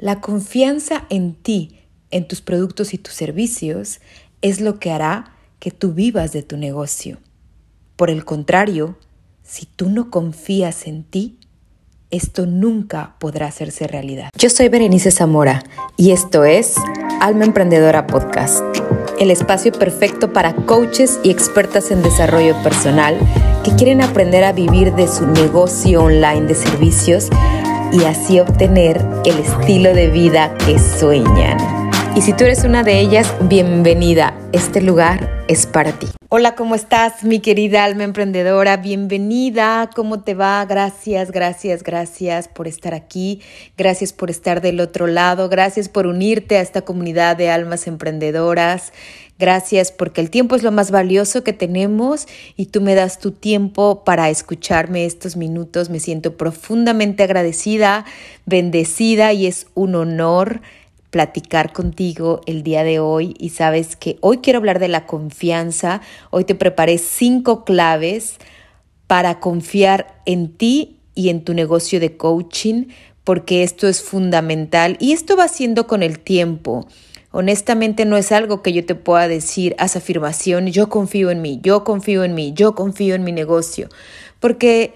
La confianza en ti, en tus productos y tus servicios, es lo que hará que tú vivas de tu negocio. Por el contrario, si tú no confías en ti, esto nunca podrá hacerse realidad. Yo soy Berenice Zamora y esto es Alma Emprendedora Podcast, el espacio perfecto para coaches y expertas en desarrollo personal que quieren aprender a vivir de su negocio online de servicios y así obtener el estilo de vida que sueñan. Y si tú eres una de ellas, bienvenida. Este lugar es para ti. Hola, ¿cómo estás, mi querida alma emprendedora? Bienvenida. ¿Cómo te va? Gracias, gracias, gracias por estar aquí. Gracias por estar del otro lado. Gracias por unirte a esta comunidad de almas emprendedoras. Gracias porque el tiempo es lo más valioso que tenemos y tú me das tu tiempo para escucharme estos minutos. Me siento profundamente agradecida, bendecida y es un honor platicar contigo el día de hoy y sabes que hoy quiero hablar de la confianza. Hoy te preparé cinco claves para confiar en ti y en tu negocio de coaching porque esto es fundamental y esto va siendo con el tiempo. Honestamente no es algo que yo te pueda decir, haz afirmación, yo confío en mí, yo confío en mí, yo confío en mi negocio, porque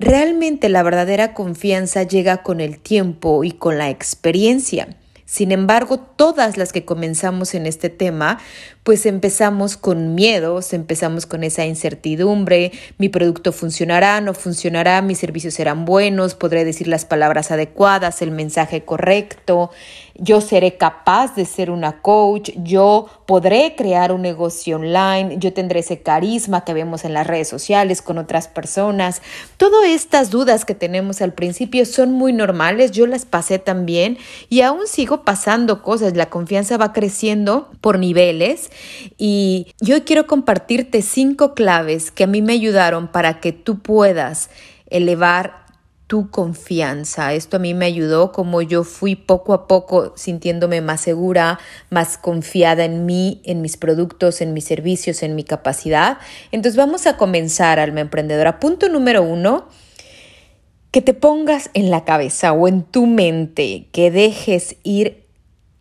realmente la verdadera confianza llega con el tiempo y con la experiencia. Sin embargo, todas las que comenzamos en este tema, pues empezamos con miedos, empezamos con esa incertidumbre, mi producto funcionará, no funcionará, mis servicios serán buenos, podré decir las palabras adecuadas, el mensaje correcto, yo seré capaz de ser una coach, yo podré crear un negocio online, yo tendré ese carisma que vemos en las redes sociales con otras personas. Todas estas dudas que tenemos al principio son muy normales, yo las pasé también y aún sigo pasando cosas, la confianza va creciendo por niveles y yo quiero compartirte cinco claves que a mí me ayudaron para que tú puedas elevar tu confianza. Esto a mí me ayudó como yo fui poco a poco sintiéndome más segura, más confiada en mí, en mis productos, en mis servicios, en mi capacidad. Entonces vamos a comenzar, alma emprendedora. Punto número uno, que te pongas en la cabeza o en tu mente, que dejes ir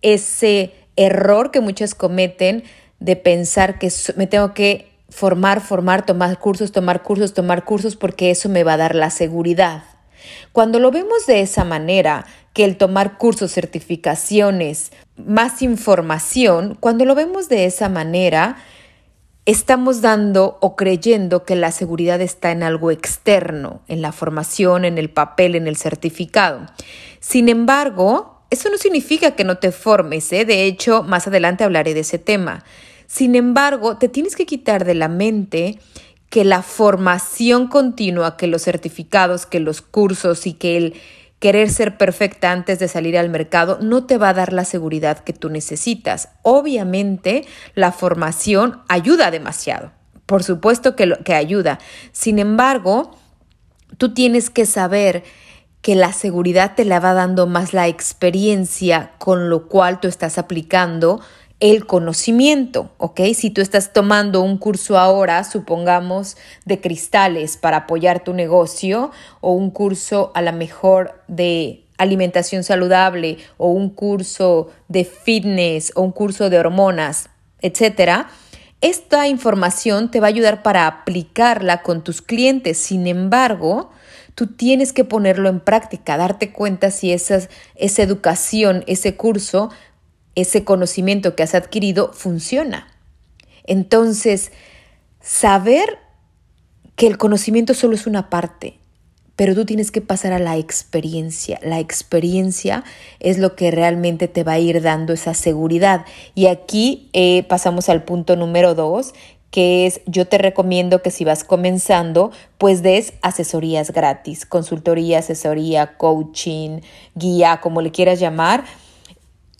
ese error que muchos cometen de pensar que me tengo que formar, formar, tomar cursos, tomar cursos, tomar cursos, porque eso me va a dar la seguridad. Cuando lo vemos de esa manera, que el tomar cursos, certificaciones, más información, cuando lo vemos de esa manera, estamos dando o creyendo que la seguridad está en algo externo, en la formación, en el papel, en el certificado. Sin embargo, eso no significa que no te formes, ¿eh? de hecho, más adelante hablaré de ese tema. Sin embargo, te tienes que quitar de la mente que la formación continua, que los certificados, que los cursos y que el querer ser perfecta antes de salir al mercado no te va a dar la seguridad que tú necesitas. Obviamente, la formación ayuda demasiado. Por supuesto que, que ayuda. Sin embargo, tú tienes que saber que la seguridad te la va dando más la experiencia con lo cual tú estás aplicando el conocimiento, ¿ok? Si tú estás tomando un curso ahora, supongamos, de cristales para apoyar tu negocio o un curso a lo mejor de alimentación saludable o un curso de fitness o un curso de hormonas, etcétera, esta información te va a ayudar para aplicarla con tus clientes. Sin embargo, tú tienes que ponerlo en práctica, darte cuenta si esa, esa educación, ese curso ese conocimiento que has adquirido funciona. Entonces, saber que el conocimiento solo es una parte, pero tú tienes que pasar a la experiencia. La experiencia es lo que realmente te va a ir dando esa seguridad. Y aquí eh, pasamos al punto número dos, que es yo te recomiendo que si vas comenzando, pues des asesorías gratis, consultoría, asesoría, coaching, guía, como le quieras llamar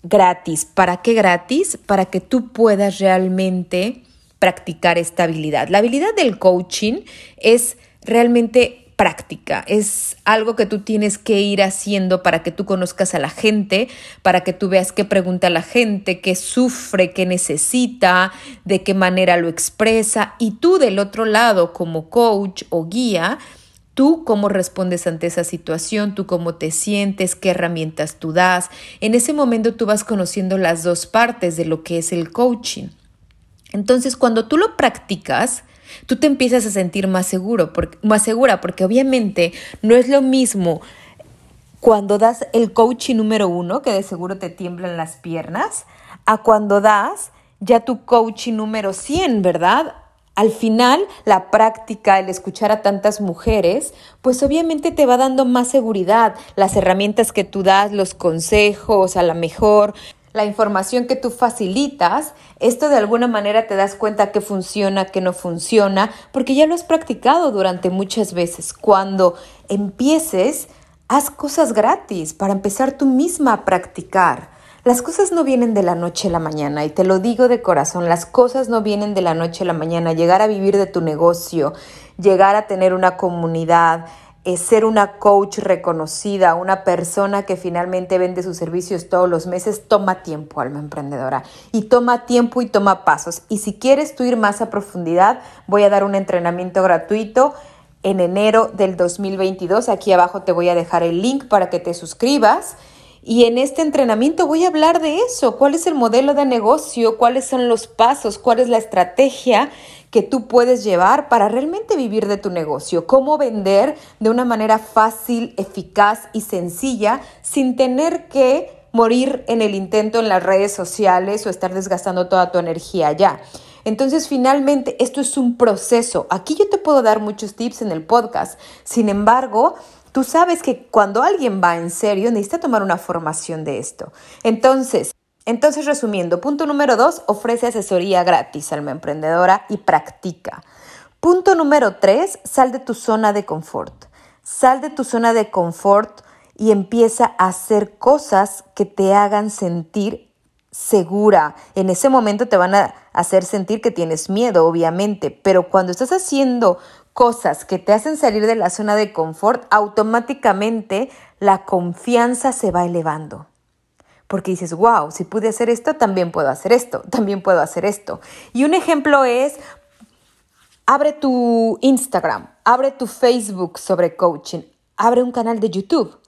gratis. ¿Para qué gratis? Para que tú puedas realmente practicar esta habilidad. La habilidad del coaching es realmente práctica, es algo que tú tienes que ir haciendo para que tú conozcas a la gente, para que tú veas qué pregunta la gente, qué sufre, qué necesita, de qué manera lo expresa y tú del otro lado como coach o guía, Tú cómo respondes ante esa situación, tú cómo te sientes, qué herramientas tú das. En ese momento tú vas conociendo las dos partes de lo que es el coaching. Entonces, cuando tú lo practicas, tú te empiezas a sentir más seguro, más segura, porque obviamente no es lo mismo cuando das el coaching número uno, que de seguro te tiemblan las piernas, a cuando das ya tu coaching número 100, ¿verdad? Al final, la práctica, el escuchar a tantas mujeres, pues obviamente te va dando más seguridad. Las herramientas que tú das, los consejos, a la mejor, la información que tú facilitas, esto de alguna manera te das cuenta que funciona, que no funciona, porque ya lo has practicado durante muchas veces. Cuando empieces, haz cosas gratis para empezar tú misma a practicar. Las cosas no vienen de la noche a la mañana y te lo digo de corazón, las cosas no vienen de la noche a la mañana. Llegar a vivir de tu negocio, llegar a tener una comunidad, eh, ser una coach reconocida, una persona que finalmente vende sus servicios todos los meses, toma tiempo, alma emprendedora. Y toma tiempo y toma pasos. Y si quieres tú ir más a profundidad, voy a dar un entrenamiento gratuito en enero del 2022. Aquí abajo te voy a dejar el link para que te suscribas. Y en este entrenamiento voy a hablar de eso, cuál es el modelo de negocio, cuáles son los pasos, cuál es la estrategia que tú puedes llevar para realmente vivir de tu negocio, cómo vender de una manera fácil, eficaz y sencilla sin tener que morir en el intento en las redes sociales o estar desgastando toda tu energía ya. Entonces, finalmente, esto es un proceso. Aquí yo te puedo dar muchos tips en el podcast. Sin embargo, Tú sabes que cuando alguien va en serio necesita tomar una formación de esto. Entonces, entonces resumiendo, punto número dos, ofrece asesoría gratis, alma emprendedora y practica. Punto número tres, sal de tu zona de confort. Sal de tu zona de confort y empieza a hacer cosas que te hagan sentir segura. En ese momento te van a hacer sentir que tienes miedo, obviamente, pero cuando estás haciendo cosas que te hacen salir de la zona de confort, automáticamente la confianza se va elevando. Porque dices, wow, si pude hacer esto, también puedo hacer esto, también puedo hacer esto. Y un ejemplo es, abre tu Instagram, abre tu Facebook sobre coaching, abre un canal de YouTube,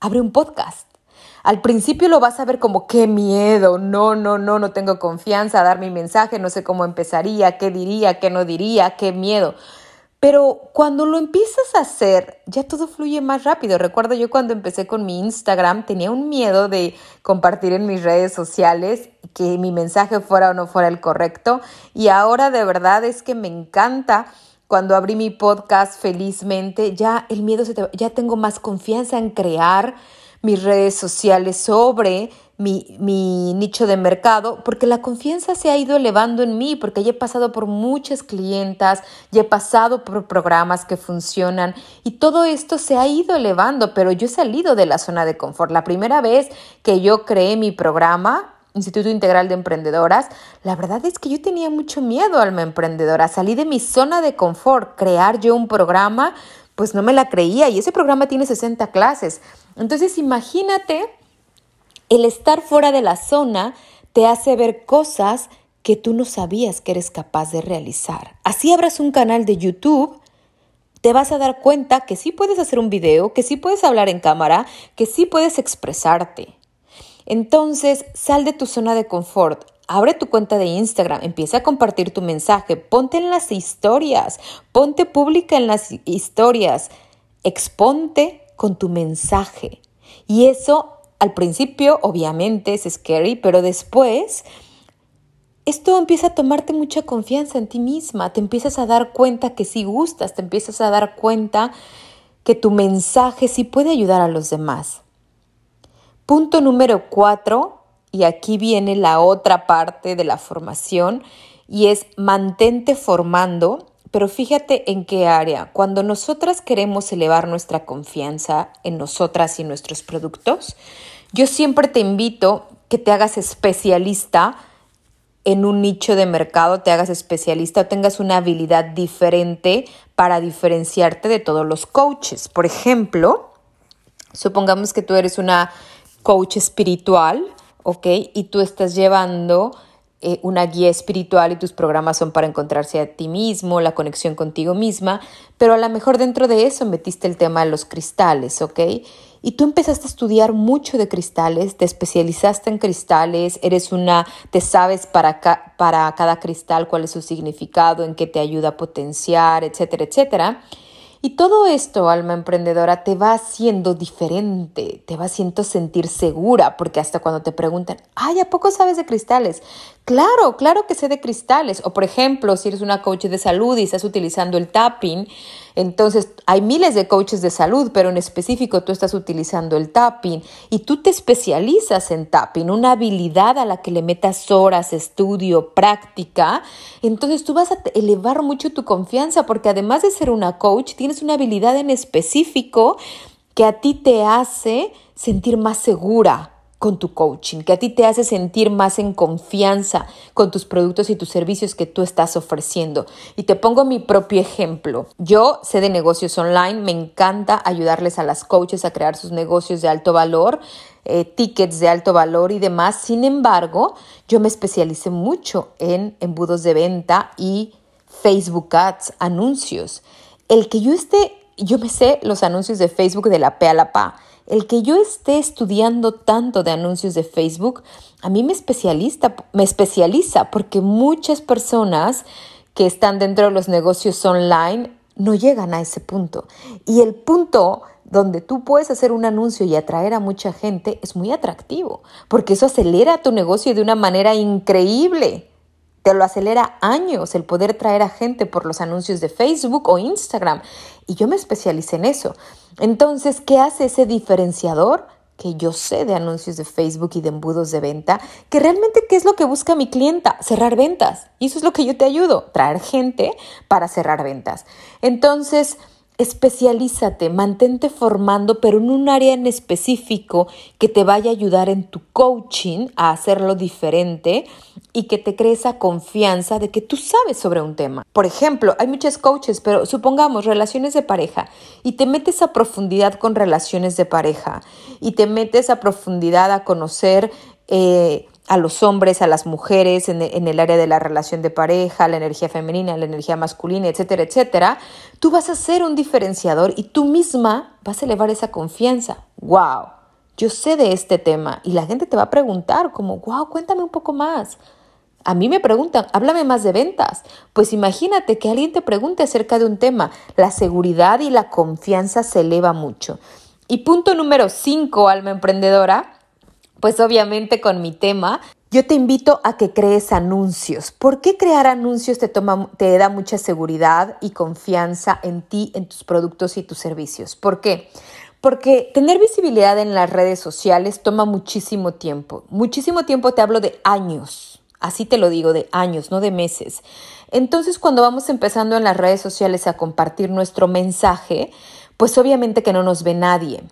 abre un podcast. Al principio lo vas a ver como qué miedo, no, no, no, no tengo confianza a dar mi mensaje, no sé cómo empezaría, qué diría, qué no diría, qué miedo. Pero cuando lo empiezas a hacer, ya todo fluye más rápido. Recuerdo yo cuando empecé con mi Instagram, tenía un miedo de compartir en mis redes sociales que mi mensaje fuera o no fuera el correcto. Y ahora de verdad es que me encanta cuando abrí mi podcast felizmente, ya el miedo se ya tengo más confianza en crear mis redes sociales sobre mi, nicho de mercado, porque la confianza se ha ido elevando en mí, porque ya he pasado por muchas clientas, ya he pasado por programas que funcionan y todo esto se ha ido elevando, pero yo he salido de la zona de confort. La primera vez que yo creé mi programa, Instituto Integral de Emprendedoras, la verdad es que yo tenía mucho miedo, alma emprendedora. Salí de mi zona de confort, crear yo un programa, pues no me la creía y ese programa tiene 60 clases. Entonces imagínate el estar fuera de la zona te hace ver cosas que tú no sabías que eres capaz de realizar. Así abras un canal de YouTube, te vas a dar cuenta que sí puedes hacer un video, que sí puedes hablar en cámara, que sí puedes expresarte. Entonces, sal de tu zona de confort, abre tu cuenta de Instagram, empieza a compartir tu mensaje, ponte en las historias, ponte pública en las historias, exponte con tu mensaje. Y eso al principio, obviamente, es scary, pero después esto empieza a tomarte mucha confianza en ti misma, te empiezas a dar cuenta que sí gustas, te empiezas a dar cuenta que tu mensaje sí puede ayudar a los demás. Punto número cuatro, y aquí viene la otra parte de la formación, y es mantente formando pero fíjate en qué área. Cuando nosotras queremos elevar nuestra confianza en nosotras y nuestros productos, yo siempre te invito que te hagas especialista en un nicho de mercado, te hagas especialista o tengas una habilidad diferente para diferenciarte de todos los coaches. Por ejemplo, supongamos que tú eres una coach espiritual, ¿ok? Y tú estás llevando eh, una guía espiritual y tus programas son para encontrarse a ti mismo, la conexión contigo misma, pero a lo mejor dentro de eso metiste el tema de los cristales, ¿ok? Y tú empezaste a estudiar mucho de cristales, te especializaste en cristales, eres una, te sabes para, para cada cristal cuál es su significado, en qué te ayuda a potenciar, etcétera, etcétera. Y todo esto, alma emprendedora, te va haciendo diferente, te va haciendo sentir segura, porque hasta cuando te preguntan, ay, ¿a poco sabes de cristales? Claro, claro que sé de cristales. O por ejemplo, si eres una coach de salud y estás utilizando el tapping, entonces hay miles de coaches de salud, pero en específico tú estás utilizando el tapping y tú te especializas en tapping, una habilidad a la que le metas horas, estudio, práctica. Entonces tú vas a elevar mucho tu confianza porque además de ser una coach, tienes una habilidad en específico que a ti te hace sentir más segura, con tu coaching, que a ti te hace sentir más en confianza con tus productos y tus servicios que tú estás ofreciendo. Y te pongo mi propio ejemplo. Yo sé de negocios online, me encanta ayudarles a las coaches a crear sus negocios de alto valor, eh, tickets de alto valor y demás. Sin embargo, yo me especialicé mucho en embudos de venta y Facebook Ads, anuncios. El que yo esté, yo me sé los anuncios de Facebook de la P a la PA el que yo esté estudiando tanto de anuncios de Facebook, a mí me, especialista, me especializa porque muchas personas que están dentro de los negocios online no llegan a ese punto. Y el punto donde tú puedes hacer un anuncio y atraer a mucha gente es muy atractivo, porque eso acelera tu negocio de una manera increíble. Te lo acelera años el poder traer a gente por los anuncios de Facebook o Instagram. Y yo me especialicé en eso. Entonces, ¿qué hace ese diferenciador? Que yo sé de anuncios de Facebook y de embudos de venta, que realmente qué es lo que busca mi clienta? Cerrar ventas. Y eso es lo que yo te ayudo, traer gente para cerrar ventas. Entonces, especialízate, mantente formando, pero en un área en específico que te vaya a ayudar en tu coaching a hacerlo diferente y que te cree esa confianza de que tú sabes sobre un tema. Por ejemplo, hay muchos coaches, pero supongamos relaciones de pareja y te metes a profundidad con relaciones de pareja y te metes a profundidad a conocer eh, a los hombres, a las mujeres en, el área de la relación de pareja, la energía femenina, la energía masculina, etcétera, etcétera, tú vas a ser un diferenciador y tú misma vas a elevar esa confianza. ¡Wow! Yo sé de este tema y la gente te va a preguntar como, wow, cuéntame un poco más. A mí me preguntan, háblame más de ventas. Pues imagínate que alguien te pregunte acerca de un tema. La seguridad y la confianza se eleva mucho. Y punto número 5, alma emprendedora, pues obviamente con mi tema, yo te invito a que crees anuncios. ¿Por qué crear anuncios te, toma, te da mucha seguridad y confianza en ti, en tus productos y tus servicios? ¿Por qué? Porque tener visibilidad en las redes sociales toma muchísimo tiempo. Muchísimo tiempo te hablo de años. Así te lo digo, de años, no de meses. Entonces, cuando vamos empezando en las redes sociales a compartir nuestro mensaje, pues obviamente que no nos ve nadie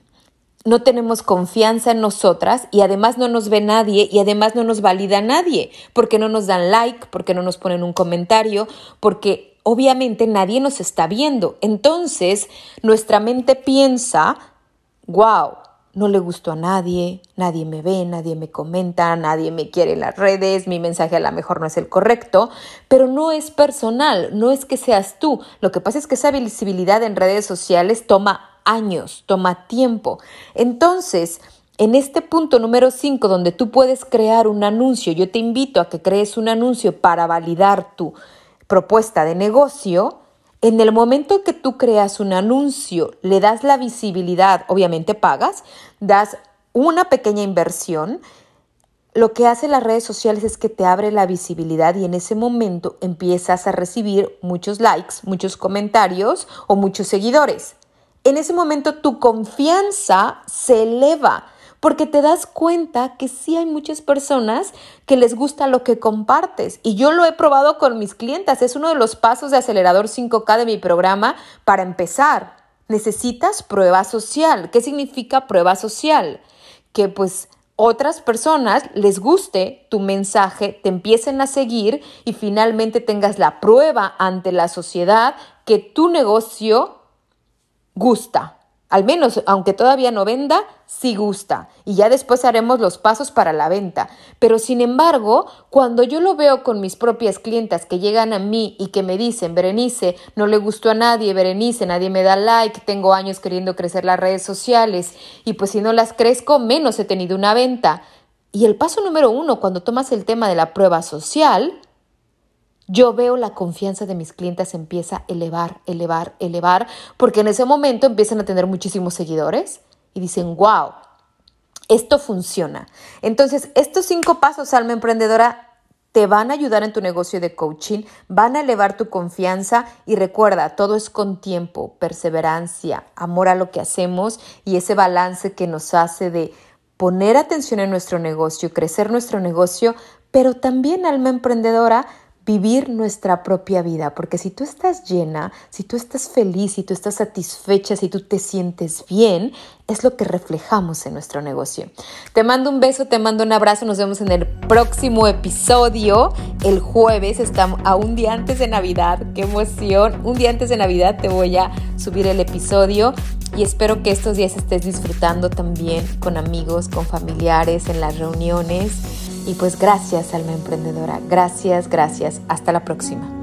no tenemos confianza en nosotras y además no nos ve nadie y además no nos valida nadie, porque no nos dan like, porque no nos ponen un comentario, porque obviamente nadie nos está viendo. Entonces nuestra mente piensa, wow, no le gustó a nadie, nadie me ve, nadie me comenta, nadie me quiere en las redes, mi mensaje a lo mejor no es el correcto, pero no es personal, no es que seas tú. Lo que pasa es que esa visibilidad en redes sociales toma años, toma tiempo. Entonces, en este punto número 5, donde tú puedes crear un anuncio, yo te invito a que crees un anuncio para validar tu propuesta de negocio. En el momento que tú creas un anuncio, le das la visibilidad, obviamente pagas, das una pequeña inversión. Lo que hace las redes sociales es que te abre la visibilidad y en ese momento empiezas a recibir muchos likes, muchos comentarios o muchos seguidores en ese momento tu confianza se eleva porque te das cuenta que sí hay muchas personas que les gusta lo que compartes. Y yo lo he probado con mis clientas. Es uno de los pasos de acelerador 5K de mi programa para empezar. Necesitas prueba social. ¿Qué significa prueba social? Que pues otras personas les guste tu mensaje, te empiecen a seguir y finalmente tengas la prueba ante la sociedad que tu negocio gusta, Al menos, aunque todavía no venda, sí gusta. Y ya después haremos los pasos para la venta. Pero sin embargo, cuando yo lo veo con mis propias clientas que llegan a mí y que me dicen, Berenice, no le gustó a nadie, Berenice, nadie me da like, tengo años queriendo crecer las redes sociales y pues si no las crezco, menos he tenido una venta. Y el paso número uno, cuando tomas el tema de la prueba social, yo veo la confianza de mis clientes empieza a elevar, elevar, elevar, porque en ese momento empiezan a tener muchísimos seguidores y dicen, wow, esto funciona. Entonces, estos cinco pasos, alma emprendedora, te van a ayudar en tu negocio de coaching, van a elevar tu confianza y recuerda, todo es con tiempo, perseverancia, amor a lo que hacemos y ese balance que nos hace de poner atención en nuestro negocio, crecer nuestro negocio, pero también alma emprendedora, vivir nuestra propia vida, porque si tú estás llena, si tú estás feliz, si tú estás satisfecha, si tú te sientes bien, es lo que reflejamos en nuestro negocio. Te mando un beso, te mando un abrazo, nos vemos en el próximo episodio, el jueves, estamos a un día antes de Navidad, qué emoción, un día antes de Navidad te voy a subir el episodio y espero que estos días estés disfrutando también con amigos, con familiares, en las reuniones y pues gracias, alma emprendedora. Gracias, gracias. Hasta la próxima.